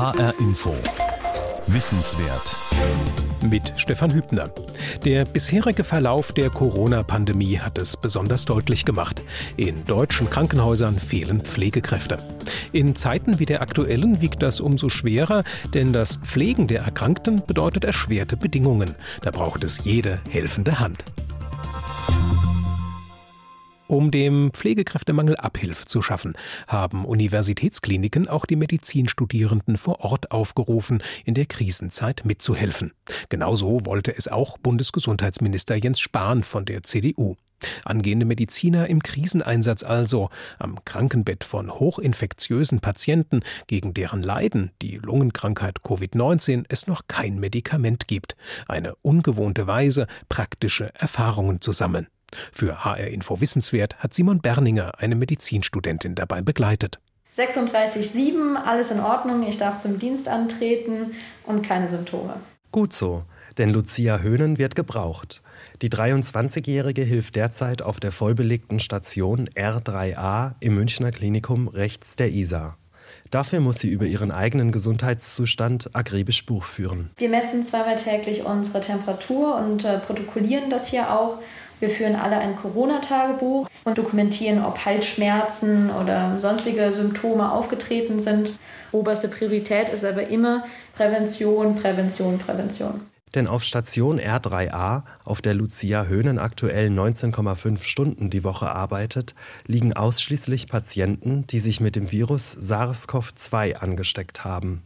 HR Info. Wissenswert. Mit Stefan Hübner. Der bisherige Verlauf der Corona-Pandemie hat es besonders deutlich gemacht. In deutschen Krankenhäusern fehlen Pflegekräfte. In Zeiten wie der aktuellen wiegt das umso schwerer, denn das Pflegen der Erkrankten bedeutet erschwerte Bedingungen. Da braucht es jede helfende Hand. Um dem Pflegekräftemangel Abhilfe zu schaffen, haben Universitätskliniken auch die Medizinstudierenden vor Ort aufgerufen, in der Krisenzeit mitzuhelfen. Genauso wollte es auch Bundesgesundheitsminister Jens Spahn von der CDU. Angehende Mediziner im Kriseneinsatz also, am Krankenbett von hochinfektiösen Patienten, gegen deren Leiden, die Lungenkrankheit Covid-19, es noch kein Medikament gibt. Eine ungewohnte Weise, praktische Erfahrungen zu sammeln. Für HR Info Wissenswert hat Simon Berninger eine Medizinstudentin dabei begleitet. 36,7, alles in Ordnung, ich darf zum Dienst antreten und keine Symptome. Gut so, denn Lucia Höhnen wird gebraucht. Die 23-Jährige hilft derzeit auf der vollbelegten Station R3a im Münchner Klinikum rechts der Isar. Dafür muss sie über ihren eigenen Gesundheitszustand akribisch Buch führen. Wir messen zweimal täglich unsere Temperatur und äh, protokollieren das hier auch wir führen alle ein Corona-Tagebuch und dokumentieren, ob Halsschmerzen oder sonstige Symptome aufgetreten sind. Oberste Priorität ist aber immer Prävention, Prävention, Prävention. Denn auf Station R3a, auf der Lucia Höhnen aktuell 19,5 Stunden die Woche arbeitet, liegen ausschließlich Patienten, die sich mit dem Virus SARS-CoV-2 angesteckt haben.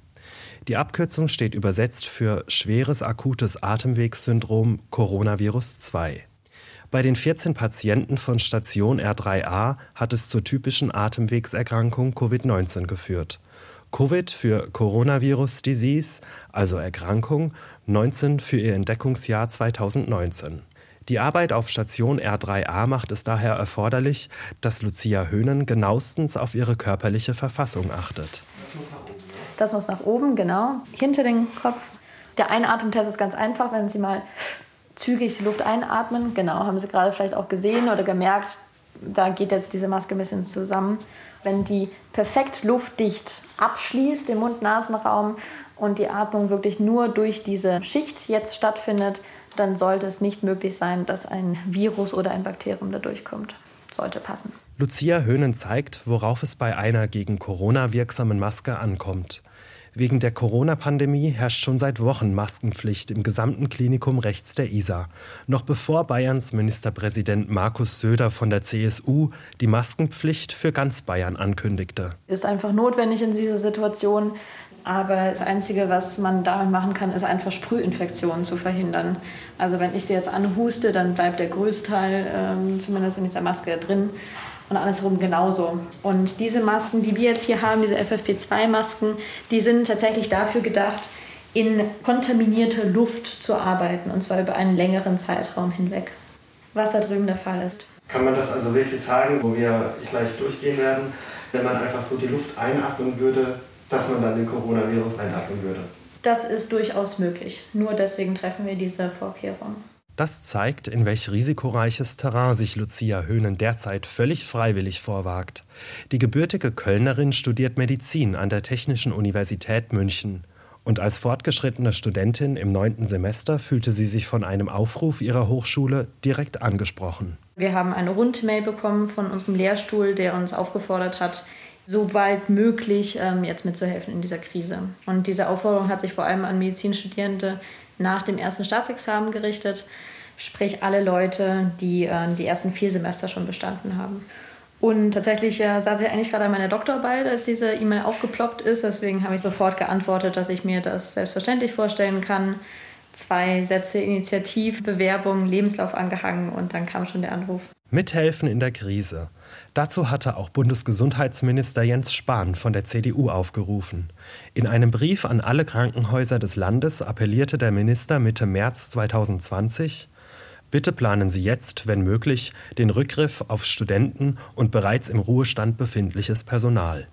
Die Abkürzung steht übersetzt für schweres akutes Atemwegssyndrom Coronavirus 2. Bei den 14 Patienten von Station R3a hat es zur typischen Atemwegserkrankung Covid-19 geführt. Covid für Coronavirus Disease, also Erkrankung, 19 für ihr Entdeckungsjahr 2019. Die Arbeit auf Station R3a macht es daher erforderlich, dass Lucia Höhnen genauestens auf ihre körperliche Verfassung achtet. Das muss nach oben, genau. Hinter den Kopf. Der Einatemtest ist ganz einfach, wenn Sie mal zügig Luft einatmen. Genau, haben Sie gerade vielleicht auch gesehen oder gemerkt, da geht jetzt diese Maske ein bisschen zusammen. Wenn die perfekt luftdicht abschließt im Mund-Nasen-Raum und die Atmung wirklich nur durch diese Schicht jetzt stattfindet, dann sollte es nicht möglich sein, dass ein Virus oder ein Bakterium da durchkommt. Sollte passen. Lucia Höhnen zeigt, worauf es bei einer gegen Corona wirksamen Maske ankommt. Wegen der Corona-Pandemie herrscht schon seit Wochen Maskenpflicht im gesamten Klinikum rechts der Isar. Noch bevor Bayerns Ministerpräsident Markus Söder von der CSU die Maskenpflicht für ganz Bayern ankündigte. Ist einfach notwendig in dieser Situation. Aber das Einzige, was man damit machen kann, ist einfach Sprühinfektionen zu verhindern. Also wenn ich sie jetzt anhuste, dann bleibt der Größteil ähm, zumindest in dieser Maske drin und andersherum genauso. Und diese Masken, die wir jetzt hier haben, diese FFP2-Masken, die sind tatsächlich dafür gedacht, in kontaminierter Luft zu arbeiten und zwar über einen längeren Zeitraum hinweg, was da drüben der Fall ist. Kann man das also wirklich sagen, wo wir gleich durchgehen werden, wenn man einfach so die Luft einatmen würde, dass man dann den Coronavirus einatmen würde? Das ist durchaus möglich. Nur deswegen treffen wir diese Vorkehrung. Das zeigt, in welch risikoreiches Terrain sich Lucia Höhnen derzeit völlig freiwillig vorwagt. Die gebürtige Kölnerin studiert Medizin an der Technischen Universität München. Und als fortgeschrittene Studentin im neunten Semester fühlte sie sich von einem Aufruf ihrer Hochschule direkt angesprochen. Wir haben eine Rundmail bekommen von unserem Lehrstuhl, der uns aufgefordert hat, so bald möglich ähm, jetzt mitzuhelfen in dieser Krise. Und diese Aufforderung hat sich vor allem an Medizinstudierende nach dem ersten Staatsexamen gerichtet, sprich alle Leute, die äh, die ersten vier Semester schon bestanden haben. Und tatsächlich äh, saß ich eigentlich gerade an meiner Doktorarbeit, als diese E-Mail aufgeploppt ist. Deswegen habe ich sofort geantwortet, dass ich mir das selbstverständlich vorstellen kann. Zwei Sätze Initiativ, Bewerbung, Lebenslauf angehangen und dann kam schon der Anruf. Mithelfen in der Krise. Dazu hatte auch Bundesgesundheitsminister Jens Spahn von der CDU aufgerufen. In einem Brief an alle Krankenhäuser des Landes appellierte der Minister Mitte März 2020, Bitte planen Sie jetzt, wenn möglich, den Rückgriff auf Studenten und bereits im Ruhestand befindliches Personal.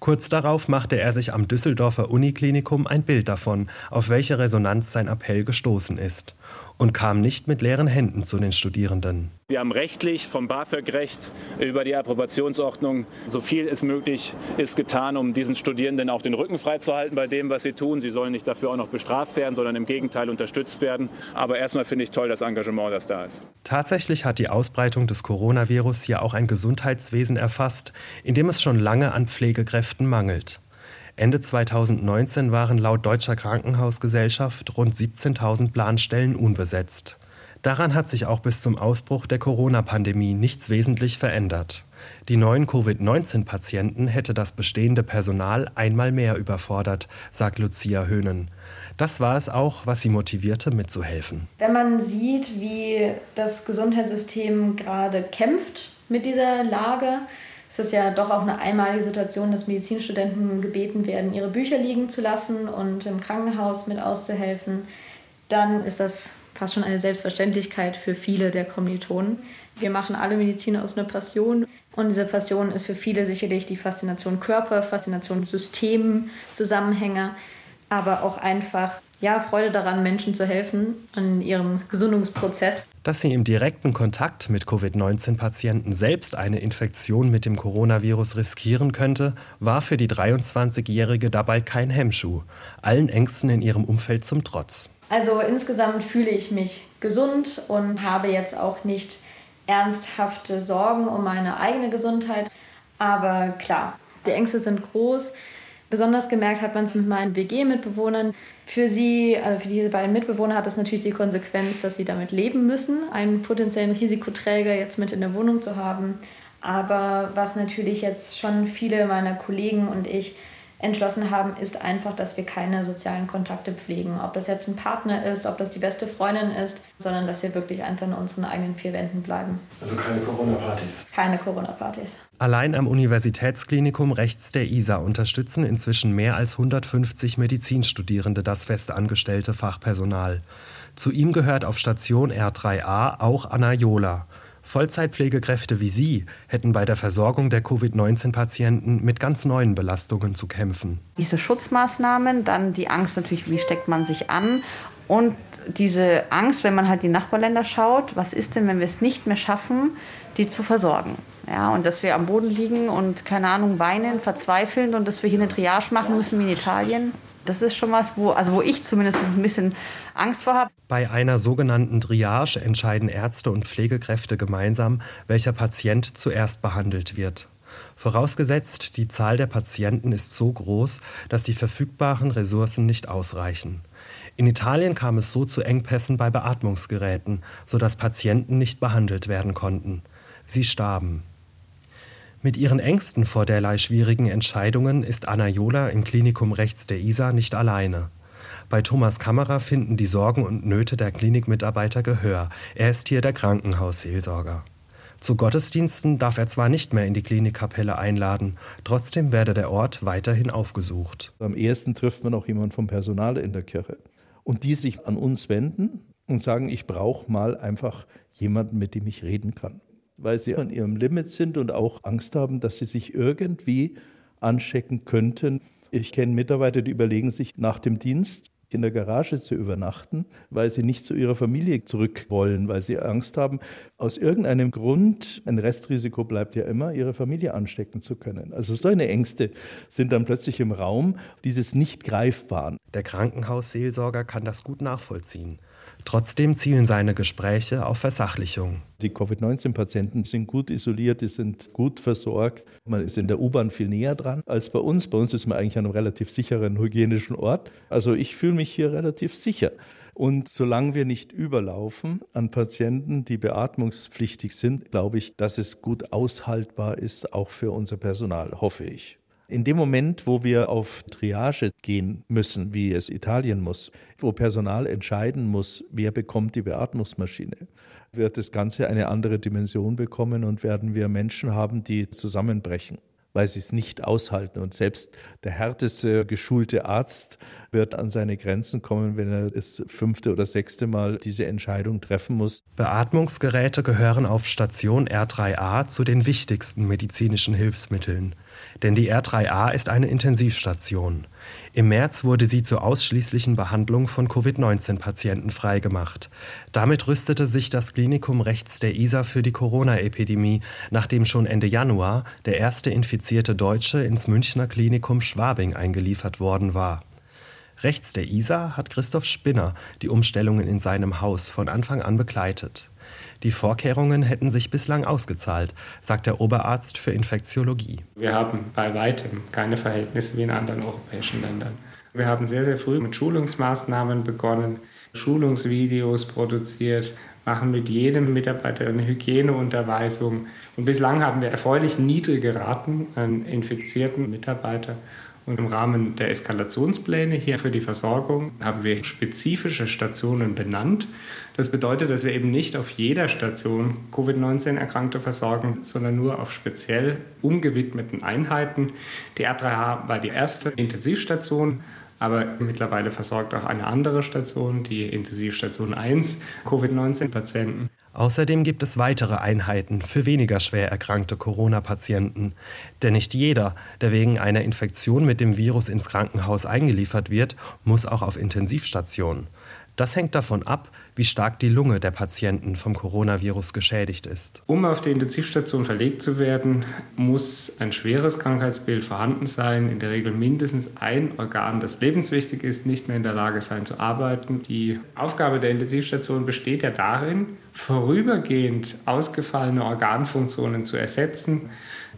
Kurz darauf machte er sich am Düsseldorfer Uniklinikum ein Bild davon, auf welche Resonanz sein Appell gestoßen ist. Und kam nicht mit leeren Händen zu den Studierenden. Wir haben rechtlich vom BAföG-Recht über die Approbationsordnung so viel es möglich ist getan, um diesen Studierenden auch den Rücken freizuhalten bei dem, was sie tun. Sie sollen nicht dafür auch noch bestraft werden, sondern im Gegenteil unterstützt werden. Aber erstmal finde ich toll das Engagement, das da ist. Tatsächlich hat die Ausbreitung des Coronavirus hier auch ein Gesundheitswesen erfasst, in dem es schon lange an Pflegekräften mangelt. Ende 2019 waren laut Deutscher Krankenhausgesellschaft rund 17.000 Planstellen unbesetzt. Daran hat sich auch bis zum Ausbruch der Corona-Pandemie nichts wesentlich verändert. Die neuen Covid-19-Patienten hätte das bestehende Personal einmal mehr überfordert, sagt Lucia Höhnen. Das war es auch, was sie motivierte, mitzuhelfen. Wenn man sieht, wie das Gesundheitssystem gerade kämpft mit dieser Lage, es ist ja doch auch eine einmalige Situation, dass Medizinstudenten gebeten werden, ihre Bücher liegen zu lassen und im Krankenhaus mit auszuhelfen. Dann ist das fast schon eine Selbstverständlichkeit für viele der Kommilitonen. Wir machen alle Medizin aus einer Passion und diese Passion ist für viele sicherlich die Faszination Körper, Faszination System, Zusammenhänge, aber auch einfach ja, Freude daran, Menschen zu helfen in ihrem Gesundungsprozess. Dass sie im direkten Kontakt mit Covid-19-Patienten selbst eine Infektion mit dem Coronavirus riskieren könnte, war für die 23-Jährige dabei kein Hemmschuh, allen Ängsten in ihrem Umfeld zum Trotz. Also insgesamt fühle ich mich gesund und habe jetzt auch nicht ernsthafte Sorgen um meine eigene Gesundheit. Aber klar, die Ängste sind groß. Besonders gemerkt hat man es mit meinen WG-Mitbewohnern. Für sie, also für diese beiden Mitbewohner hat das natürlich die Konsequenz, dass sie damit leben müssen, einen potenziellen Risikoträger jetzt mit in der Wohnung zu haben. Aber was natürlich jetzt schon viele meiner Kollegen und ich entschlossen haben, ist einfach, dass wir keine sozialen Kontakte pflegen. Ob das jetzt ein Partner ist, ob das die beste Freundin ist, sondern dass wir wirklich einfach in unseren eigenen vier Wänden bleiben. Also keine Corona-Partys. Keine Corona-Partys. Allein am Universitätsklinikum rechts der ISA unterstützen inzwischen mehr als 150 Medizinstudierende das festangestellte Fachpersonal. Zu ihm gehört auf Station R3a auch Anna Jola. Vollzeitpflegekräfte wie Sie hätten bei der Versorgung der Covid-19-Patienten mit ganz neuen Belastungen zu kämpfen. Diese Schutzmaßnahmen, dann die Angst natürlich, wie steckt man sich an und diese Angst, wenn man halt die Nachbarländer schaut, was ist denn, wenn wir es nicht mehr schaffen, die zu versorgen? Ja, und dass wir am Boden liegen und keine Ahnung weinen, verzweifeln und dass wir hier eine Triage machen müssen wie in Italien. Das ist schon was, wo, also wo ich zumindest ein bisschen Angst vor habe. Bei einer sogenannten Triage entscheiden Ärzte und Pflegekräfte gemeinsam, welcher Patient zuerst behandelt wird. Vorausgesetzt, die Zahl der Patienten ist so groß, dass die verfügbaren Ressourcen nicht ausreichen. In Italien kam es so zu Engpässen bei Beatmungsgeräten, sodass Patienten nicht behandelt werden konnten. Sie starben. Mit ihren Ängsten vor derlei schwierigen Entscheidungen ist Anna Jola im Klinikum rechts der Isar nicht alleine. Bei Thomas Kammerer finden die Sorgen und Nöte der Klinikmitarbeiter Gehör. Er ist hier der Krankenhausseelsorger. Zu Gottesdiensten darf er zwar nicht mehr in die Klinikkapelle einladen, trotzdem werde der Ort weiterhin aufgesucht. Am ehesten trifft man auch jemanden vom Personal in der Kirche. Und die sich an uns wenden und sagen, ich brauche mal einfach jemanden, mit dem ich reden kann weil sie an ihrem Limit sind und auch Angst haben, dass sie sich irgendwie anstecken könnten. Ich kenne Mitarbeiter, die überlegen sich nach dem Dienst in der Garage zu übernachten, weil sie nicht zu ihrer Familie zurück wollen, weil sie Angst haben, aus irgendeinem Grund, ein Restrisiko bleibt ja immer, ihre Familie anstecken zu können. Also solche Ängste sind dann plötzlich im Raum, dieses nicht greifbaren. Der Krankenhausseelsorger kann das gut nachvollziehen. Trotzdem zielen seine Gespräche auf Versachlichung. Die Covid-19-Patienten sind gut isoliert, die sind gut versorgt. Man ist in der U-Bahn viel näher dran als bei uns. Bei uns ist man eigentlich an einem relativ sicheren hygienischen Ort. Also ich fühle mich hier relativ sicher. Und solange wir nicht überlaufen an Patienten, die beatmungspflichtig sind, glaube ich, dass es gut aushaltbar ist, auch für unser Personal, hoffe ich. In dem Moment, wo wir auf Triage gehen müssen, wie es Italien muss, wo Personal entscheiden muss, wer bekommt die Beatmungsmaschine, wird das Ganze eine andere Dimension bekommen und werden wir Menschen haben, die zusammenbrechen weil sie es nicht aushalten. Und selbst der härteste geschulte Arzt wird an seine Grenzen kommen, wenn er das fünfte oder sechste Mal diese Entscheidung treffen muss. Beatmungsgeräte gehören auf Station R3a zu den wichtigsten medizinischen Hilfsmitteln. Denn die R3A ist eine Intensivstation. Im März wurde sie zur ausschließlichen Behandlung von Covid-19-Patienten freigemacht. Damit rüstete sich das Klinikum rechts der Isar für die Corona-Epidemie, nachdem schon Ende Januar der erste infizierte Deutsche ins Münchner Klinikum Schwabing eingeliefert worden war. Rechts der Isar hat Christoph Spinner die Umstellungen in seinem Haus von Anfang an begleitet. Die Vorkehrungen hätten sich bislang ausgezahlt, sagt der Oberarzt für Infektiologie. Wir haben bei weitem keine Verhältnisse wie in anderen europäischen Ländern. Wir haben sehr, sehr früh mit Schulungsmaßnahmen begonnen, Schulungsvideos produziert, machen mit jedem Mitarbeiter eine Hygieneunterweisung. Und bislang haben wir erfreulich niedrige Raten an infizierten Mitarbeitern. Und im Rahmen der Eskalationspläne hier für die Versorgung haben wir spezifische Stationen benannt. Das bedeutet, dass wir eben nicht auf jeder Station Covid-19-Erkrankte versorgen, sondern nur auf speziell umgewidmeten Einheiten. Die R3H war die erste Intensivstation. Aber mittlerweile versorgt auch eine andere Station, die Intensivstation 1, Covid-19-Patienten. Außerdem gibt es weitere Einheiten für weniger schwer erkrankte Corona-Patienten. Denn nicht jeder, der wegen einer Infektion mit dem Virus ins Krankenhaus eingeliefert wird, muss auch auf Intensivstation. Das hängt davon ab, wie stark die Lunge der Patienten vom Coronavirus geschädigt ist. Um auf die Intensivstation verlegt zu werden, muss ein schweres Krankheitsbild vorhanden sein, in der Regel mindestens ein Organ, das lebenswichtig ist, nicht mehr in der Lage sein zu arbeiten. Die Aufgabe der Intensivstation besteht ja darin, vorübergehend ausgefallene Organfunktionen zu ersetzen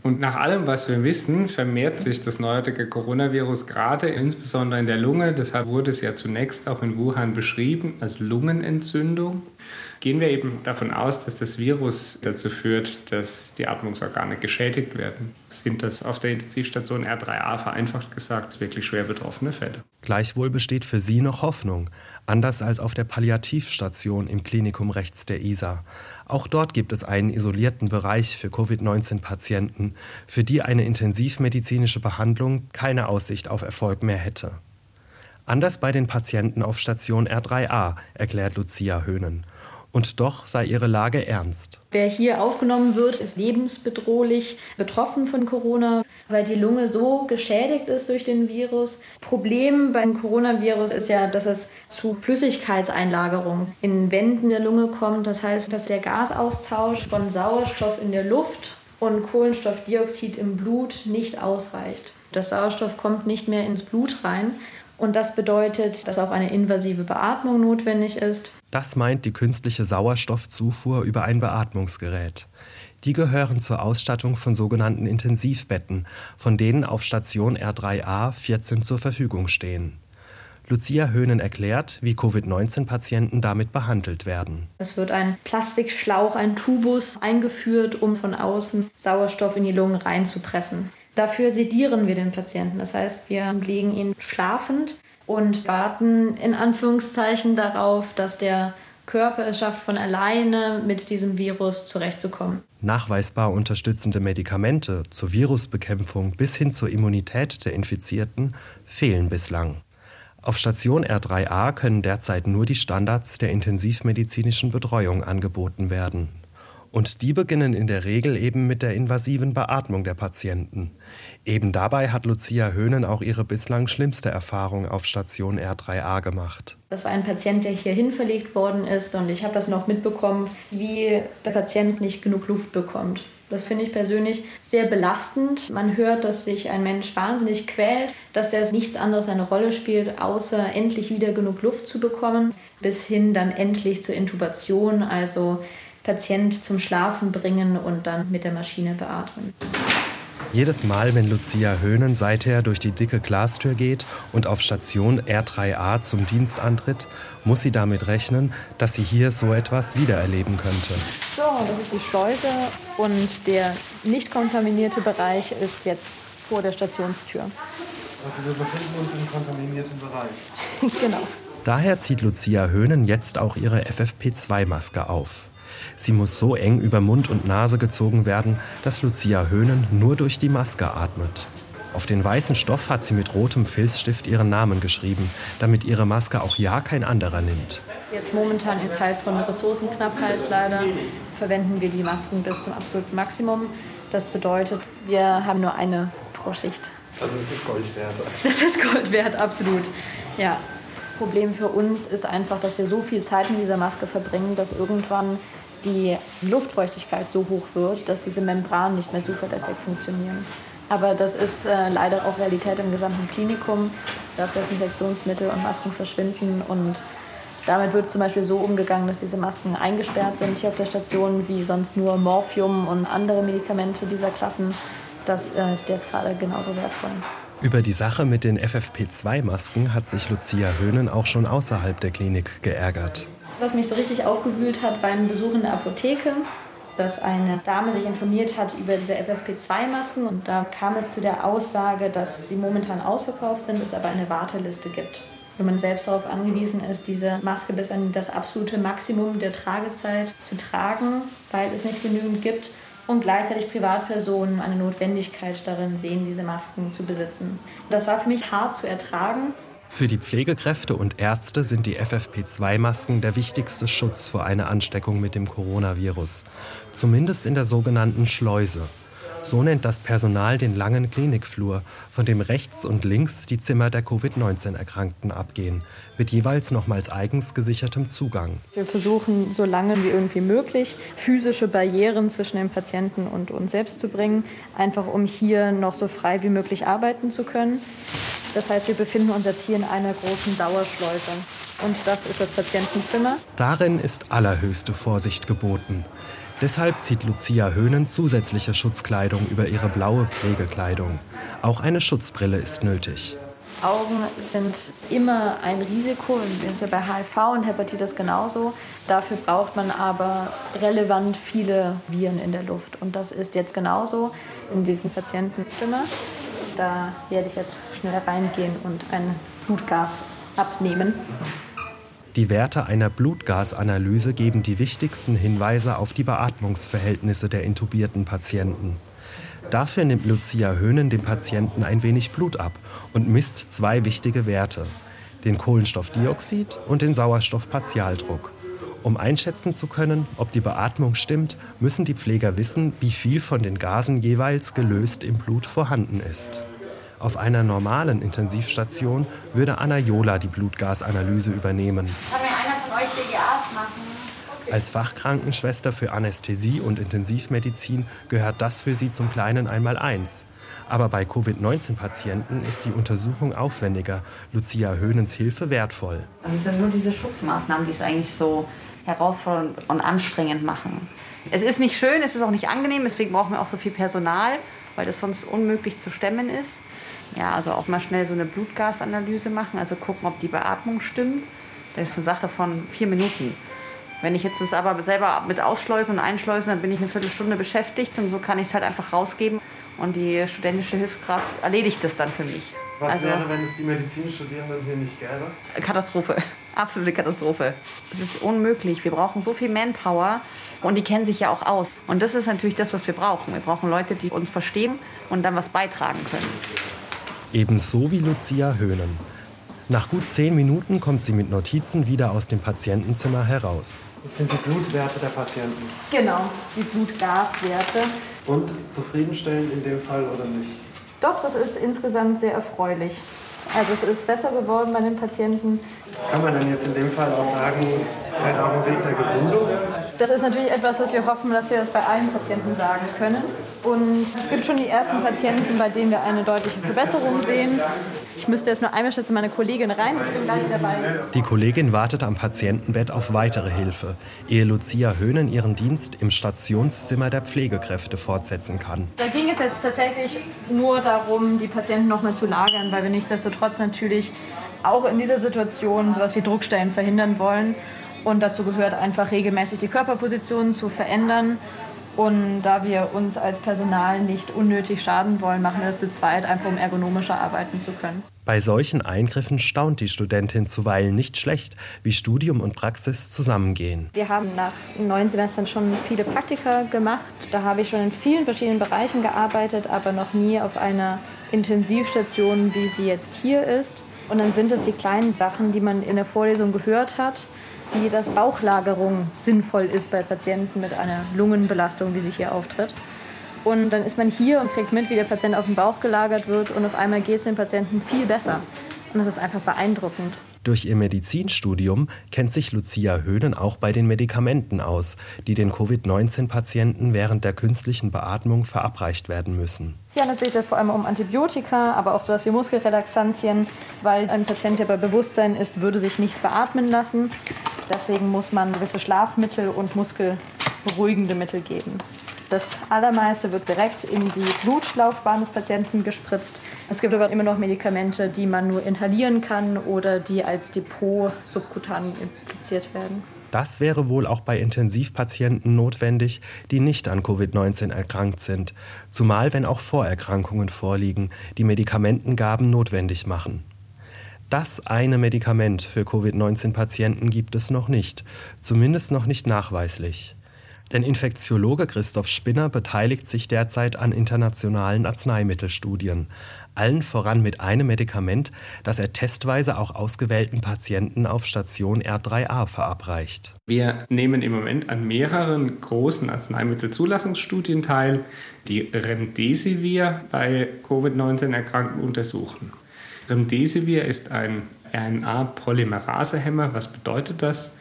und nach allem, was wir wissen, vermehrt sich das neuartige Coronavirus gerade insbesondere in der Lunge. Deshalb wurde es ja zunächst auch in Wuhan beschrieben als Lungenentzündung. Gehen wir eben davon aus, dass das Virus dazu führt, dass die Atmungsorgane geschädigt werden, sind das auf der Intensivstation R3A vereinfacht gesagt wirklich schwer betroffene Fälle. Gleichwohl besteht für Sie noch Hoffnung, anders als auf der Palliativstation im Klinikum rechts der Isar. Auch dort gibt es einen isolierten Bereich für Covid-19-Patienten, für die eine intensivmedizinische Behandlung keine Aussicht auf Erfolg mehr hätte. Anders bei den Patienten auf Station R3a, erklärt Lucia Höhnen. Und doch sei ihre Lage ernst. Wer hier aufgenommen wird, ist lebensbedrohlich betroffen von Corona, weil die Lunge so geschädigt ist durch den Virus. Problem beim Coronavirus ist ja, dass es zu Flüssigkeitseinlagerung in Wänden der Lunge kommt. Das heißt, dass der Gasaustausch von Sauerstoff in der Luft und Kohlenstoffdioxid im Blut nicht ausreicht. Das Sauerstoff kommt nicht mehr ins Blut rein und das bedeutet, dass auch eine invasive Beatmung notwendig ist. Das meint die künstliche Sauerstoffzufuhr über ein Beatmungsgerät. Die gehören zur Ausstattung von sogenannten Intensivbetten, von denen auf Station R3a 14 zur Verfügung stehen. Lucia Höhnen erklärt, wie Covid-19-Patienten damit behandelt werden. Es wird ein Plastikschlauch, ein Tubus eingeführt, um von außen Sauerstoff in die Lungen reinzupressen. Dafür sedieren wir den Patienten. Das heißt, wir legen ihn schlafend und warten in Anführungszeichen darauf, dass der Körper es schafft, von alleine mit diesem Virus zurechtzukommen. Nachweisbar unterstützende Medikamente zur Virusbekämpfung bis hin zur Immunität der Infizierten fehlen bislang. Auf Station R3a können derzeit nur die Standards der intensivmedizinischen Betreuung angeboten werden. Und die beginnen in der Regel eben mit der invasiven Beatmung der Patienten. Eben dabei hat Lucia Höhnen auch ihre bislang schlimmste Erfahrung auf Station R3A gemacht. Das war ein Patient, der hierhin verlegt worden ist und ich habe das noch mitbekommen, wie der Patient nicht genug Luft bekommt. Das finde ich persönlich sehr belastend. Man hört, dass sich ein Mensch wahnsinnig quält, dass der nichts anderes eine Rolle spielt, außer endlich wieder genug Luft zu bekommen, bis hin dann endlich zur Intubation, also Patient zum Schlafen bringen und dann mit der Maschine beatmen. Jedes Mal, wenn Lucia Höhnen seither durch die dicke Glastür geht und auf Station R3A zum Dienst antritt, muss sie damit rechnen, dass sie hier so etwas wiedererleben könnte. So, das ist die Schleuse und der nicht kontaminierte Bereich ist jetzt vor der Stationstür. Also wir befinden uns im kontaminierten Bereich. genau. Daher zieht Lucia Höhnen jetzt auch ihre FFP2-Maske auf. Sie muss so eng über Mund und Nase gezogen werden, dass Lucia Höhnen nur durch die Maske atmet. Auf den weißen Stoff hat sie mit rotem Filzstift ihren Namen geschrieben, damit ihre Maske auch ja kein anderer nimmt. Jetzt momentan in Zeit von Ressourcenknappheit leider verwenden wir die Masken bis zum absoluten Maximum. Das bedeutet, wir haben nur eine Aufbauschicht. Also es ist Gold wert. Das ist Gold wert, absolut. Ja. Problem für uns ist einfach, dass wir so viel Zeit in dieser Maske verbringen, dass irgendwann die Luftfeuchtigkeit so hoch wird, dass diese Membranen nicht mehr zuverlässig funktionieren. Aber das ist äh, leider auch Realität im gesamten Klinikum, dass Desinfektionsmittel und Masken verschwinden und damit wird zum Beispiel so umgegangen, dass diese Masken eingesperrt sind hier auf der Station, wie sonst nur Morphium und andere Medikamente dieser Klassen. Das äh, ist jetzt gerade genauso wertvoll. Über die Sache mit den FFP2-Masken hat sich Lucia Höhnen auch schon außerhalb der Klinik geärgert. Was mich so richtig aufgewühlt hat, war ein Besuch in der Apotheke, dass eine Dame sich informiert hat über diese FFP2-Masken und da kam es zu der Aussage, dass sie momentan ausverkauft sind, es aber eine Warteliste gibt wenn man selbst darauf angewiesen ist, diese Maske bis an das absolute Maximum der Tragezeit zu tragen, weil es nicht genügend gibt und gleichzeitig Privatpersonen eine Notwendigkeit darin sehen, diese Masken zu besitzen. Das war für mich hart zu ertragen. Für die Pflegekräfte und Ärzte sind die FFP2-Masken der wichtigste Schutz vor einer Ansteckung mit dem Coronavirus, zumindest in der sogenannten Schleuse. So nennt das Personal den langen Klinikflur, von dem rechts und links die Zimmer der Covid-19-Erkrankten abgehen, mit jeweils nochmals eigens gesichertem Zugang. Wir versuchen, so lange wie irgendwie möglich, physische Barrieren zwischen den Patienten und uns selbst zu bringen, einfach um hier noch so frei wie möglich arbeiten zu können. Das heißt, wir befinden uns jetzt hier in einer großen Dauerschleuse. Und das ist das Patientenzimmer. Darin ist allerhöchste Vorsicht geboten. Deshalb zieht Lucia Höhnen zusätzliche Schutzkleidung über ihre blaue Pflegekleidung. Auch eine Schutzbrille ist nötig. Augen sind immer ein Risiko, bei HIV und Hepatitis genauso. Dafür braucht man aber relevant viele Viren in der Luft. Und das ist jetzt genauso in diesem Patientenzimmer. Da werde ich jetzt schnell reingehen und ein Blutgas abnehmen. Die Werte einer Blutgasanalyse geben die wichtigsten Hinweise auf die Beatmungsverhältnisse der intubierten Patienten. Dafür nimmt Lucia Höhnen dem Patienten ein wenig Blut ab und misst zwei wichtige Werte, den Kohlenstoffdioxid und den Sauerstoffpartialdruck. Um einschätzen zu können, ob die Beatmung stimmt, müssen die Pfleger wissen, wie viel von den Gasen jeweils gelöst im Blut vorhanden ist. Auf einer normalen Intensivstation würde Anna Jola die Blutgasanalyse übernehmen. Kann mir einer von euch BGAs machen? Als Fachkrankenschwester für Anästhesie und Intensivmedizin gehört das für sie zum kleinen Einmaleins. Aber bei Covid-19-Patienten ist die Untersuchung aufwendiger. Lucia Höhnens Hilfe wertvoll. Also es sind nur diese Schutzmaßnahmen, die es eigentlich so herausfordernd und anstrengend machen. Es ist nicht schön, es ist auch nicht angenehm, deswegen brauchen wir auch so viel Personal, weil das sonst unmöglich zu stemmen ist. Ja, also auch mal schnell so eine Blutgasanalyse machen, also gucken, ob die Beatmung stimmt. Das ist eine Sache von vier Minuten. Wenn ich jetzt das aber selber mit Ausschleusen und Einschleusen, dann bin ich eine Viertelstunde beschäftigt und so kann ich es halt einfach rausgeben und die studentische Hilfskraft erledigt das dann für mich. Was also, wäre, wenn es die Medizinstudierenden hier nicht gäbe? Katastrophe, absolute Katastrophe. Es ist unmöglich. Wir brauchen so viel Manpower und die kennen sich ja auch aus. Und das ist natürlich das, was wir brauchen. Wir brauchen Leute, die uns verstehen und dann was beitragen können. Ebenso wie Lucia Höhnen. Nach gut zehn Minuten kommt sie mit Notizen wieder aus dem Patientenzimmer heraus. Das sind die Blutwerte der Patienten. Genau, die Blutgaswerte. Und zufriedenstellend in dem Fall oder nicht? Doch, das ist insgesamt sehr erfreulich. Also es ist besser geworden bei den Patienten. Kann man denn jetzt in dem Fall auch sagen, er ist auf dem Weg der Gesundung? Das ist natürlich etwas, was wir hoffen, dass wir das bei allen Patienten sagen können. Und es gibt schon die ersten Patienten, bei denen wir eine deutliche Verbesserung sehen. Ich müsste jetzt nur einmal schnell zu meiner Kollegin rein. Ich bin gleich dabei. Die Kollegin wartet am Patientenbett auf weitere Hilfe, ehe Lucia Höhnen ihren Dienst im Stationszimmer der Pflegekräfte fortsetzen kann. Da ging es jetzt tatsächlich nur darum, die Patienten noch mal zu lagern, weil wir nichtsdestotrotz natürlich auch in dieser Situation sowas wie Druckstellen verhindern wollen. Und dazu gehört einfach regelmäßig die Körperposition zu verändern und da wir uns als Personal nicht unnötig schaden wollen, machen wir das zu zweit, einfach um ergonomischer arbeiten zu können. Bei solchen Eingriffen staunt die Studentin zuweilen nicht schlecht, wie Studium und Praxis zusammengehen. Wir haben nach neun Semestern schon viele Praktika gemacht. Da habe ich schon in vielen verschiedenen Bereichen gearbeitet, aber noch nie auf einer Intensivstation, wie sie jetzt hier ist. Und dann sind es die kleinen Sachen, die man in der Vorlesung gehört hat wie das Bauchlagerung sinnvoll ist bei Patienten mit einer Lungenbelastung, wie sie hier auftritt. Und dann ist man hier und kriegt mit, wie der Patient auf den Bauch gelagert wird und auf einmal geht es dem Patienten viel besser. Und das ist einfach beeindruckend. Durch ihr Medizinstudium kennt sich Lucia Höhnen auch bei den Medikamenten aus, die den Covid-19-Patienten während der künstlichen Beatmung verabreicht werden müssen. Hier handelt es sich jetzt vor allem um Antibiotika, aber auch sowas wie Muskelrelaxantien, weil ein Patient, der bei Bewusstsein ist, würde sich nicht beatmen lassen. Deswegen muss man gewisse Schlafmittel und muskelberuhigende Mittel geben. Das Allermeiste wird direkt in die Blutlaufbahn des Patienten gespritzt. Es gibt aber immer noch Medikamente, die man nur inhalieren kann oder die als Depot subkutan impliziert werden. Das wäre wohl auch bei Intensivpatienten notwendig, die nicht an Covid-19 erkrankt sind, zumal wenn auch Vorerkrankungen vorliegen, die Medikamentengaben notwendig machen. Das eine Medikament für Covid-19-Patienten gibt es noch nicht, zumindest noch nicht nachweislich. Denn Infektiologe Christoph Spinner beteiligt sich derzeit an internationalen Arzneimittelstudien, allen voran mit einem Medikament, das er testweise auch ausgewählten Patienten auf Station R3a verabreicht. Wir nehmen im Moment an mehreren großen Arzneimittelzulassungsstudien teil, die Remdesivir bei Covid-19-Erkrankten untersuchen. Remdesivir ist ein RNA-Polymerasehemmer. Was bedeutet das?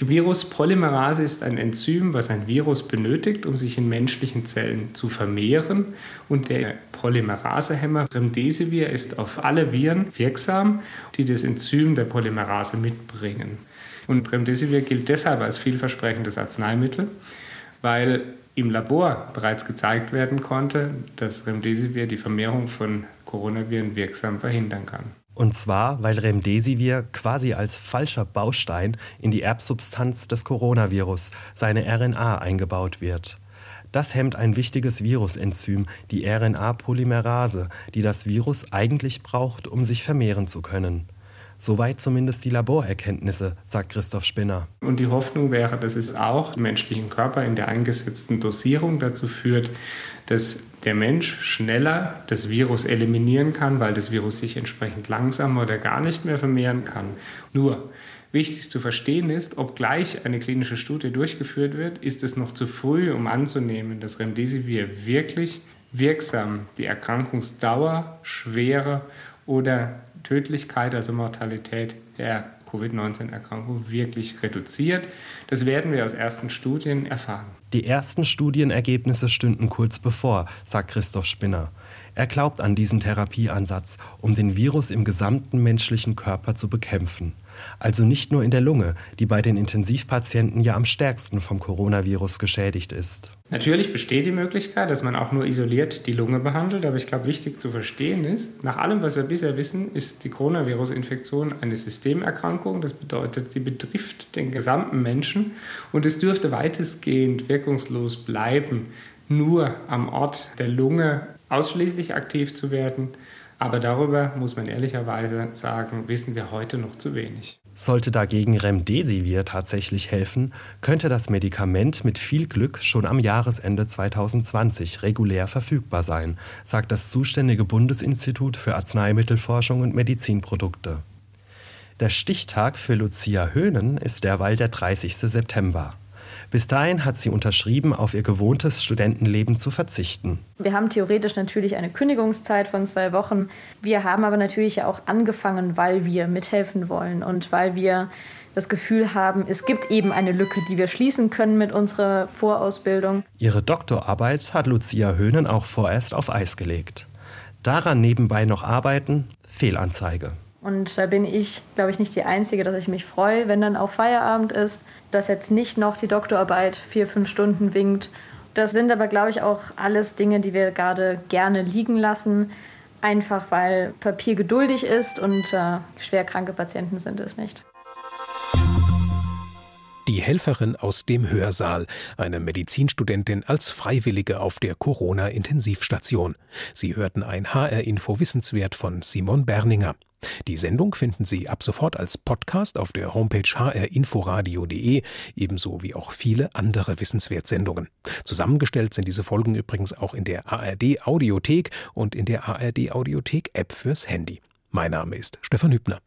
Die Viruspolymerase ist ein Enzym, was ein Virus benötigt, um sich in menschlichen Zellen zu vermehren. Und der Polymerasehemmer Remdesivir ist auf alle Viren wirksam, die das Enzym der Polymerase mitbringen. Und Remdesivir gilt deshalb als vielversprechendes Arzneimittel, weil im Labor bereits gezeigt werden konnte, dass Remdesivir die Vermehrung von Coronaviren wirksam verhindern kann. Und zwar, weil Remdesivir quasi als falscher Baustein in die Erbsubstanz des Coronavirus, seine RNA, eingebaut wird. Das hemmt ein wichtiges Virusenzym, die RNA-Polymerase, die das Virus eigentlich braucht, um sich vermehren zu können. Soweit zumindest die Laborerkenntnisse, sagt Christoph Spinner. Und die Hoffnung wäre, dass es auch im menschlichen Körper in der eingesetzten Dosierung dazu führt, dass der Mensch schneller das Virus eliminieren kann, weil das Virus sich entsprechend langsamer oder gar nicht mehr vermehren kann. Nur wichtig zu verstehen ist, obgleich eine klinische Studie durchgeführt wird, ist es noch zu früh, um anzunehmen, dass Remdesivir wirklich wirksam die Erkrankungsdauer, Schwere oder Tödlichkeit, also Mortalität der Covid-19-Erkrankung wirklich reduziert. Das werden wir aus ersten Studien erfahren. Die ersten Studienergebnisse stünden kurz bevor, sagt Christoph Spinner. Er glaubt an diesen Therapieansatz, um den Virus im gesamten menschlichen Körper zu bekämpfen. Also nicht nur in der Lunge, die bei den Intensivpatienten ja am stärksten vom Coronavirus geschädigt ist. Natürlich besteht die Möglichkeit, dass man auch nur isoliert die Lunge behandelt, aber ich glaube, wichtig zu verstehen ist, nach allem, was wir bisher wissen, ist die Coronavirus-Infektion eine Systemerkrankung. Das bedeutet, sie betrifft den gesamten Menschen und es dürfte weitestgehend wirkungslos bleiben, nur am Ort der Lunge ausschließlich aktiv zu werden. Aber darüber muss man ehrlicherweise sagen, wissen wir heute noch zu wenig. Sollte dagegen Remdesivir tatsächlich helfen, könnte das Medikament mit viel Glück schon am Jahresende 2020 regulär verfügbar sein, sagt das zuständige Bundesinstitut für Arzneimittelforschung und Medizinprodukte. Der Stichtag für Lucia Höhnen ist derweil der 30. September. Bis dahin hat sie unterschrieben, auf ihr gewohntes Studentenleben zu verzichten. Wir haben theoretisch natürlich eine Kündigungszeit von zwei Wochen. Wir haben aber natürlich auch angefangen, weil wir mithelfen wollen und weil wir das Gefühl haben, es gibt eben eine Lücke, die wir schließen können mit unserer Vorausbildung. Ihre Doktorarbeit hat Lucia Höhnen auch vorerst auf Eis gelegt. Daran nebenbei noch arbeiten, Fehlanzeige. Und da bin ich, glaube ich, nicht die Einzige, dass ich mich freue, wenn dann auch Feierabend ist, dass jetzt nicht noch die Doktorarbeit vier, fünf Stunden winkt. Das sind aber, glaube ich, auch alles Dinge, die wir gerade gerne liegen lassen, einfach weil Papier geduldig ist und äh, schwerkranke Patienten sind es nicht. Die Helferin aus dem Hörsaal, eine Medizinstudentin als Freiwillige auf der Corona-Intensivstation. Sie hörten ein HR-Info Wissenswert von Simon Berninger. Die Sendung finden Sie ab sofort als Podcast auf der Homepage hrinforadio.de, ebenso wie auch viele andere Wissenswertsendungen. Zusammengestellt sind diese Folgen übrigens auch in der ARD Audiothek und in der ARD Audiothek App fürs Handy. Mein Name ist Stefan Hübner.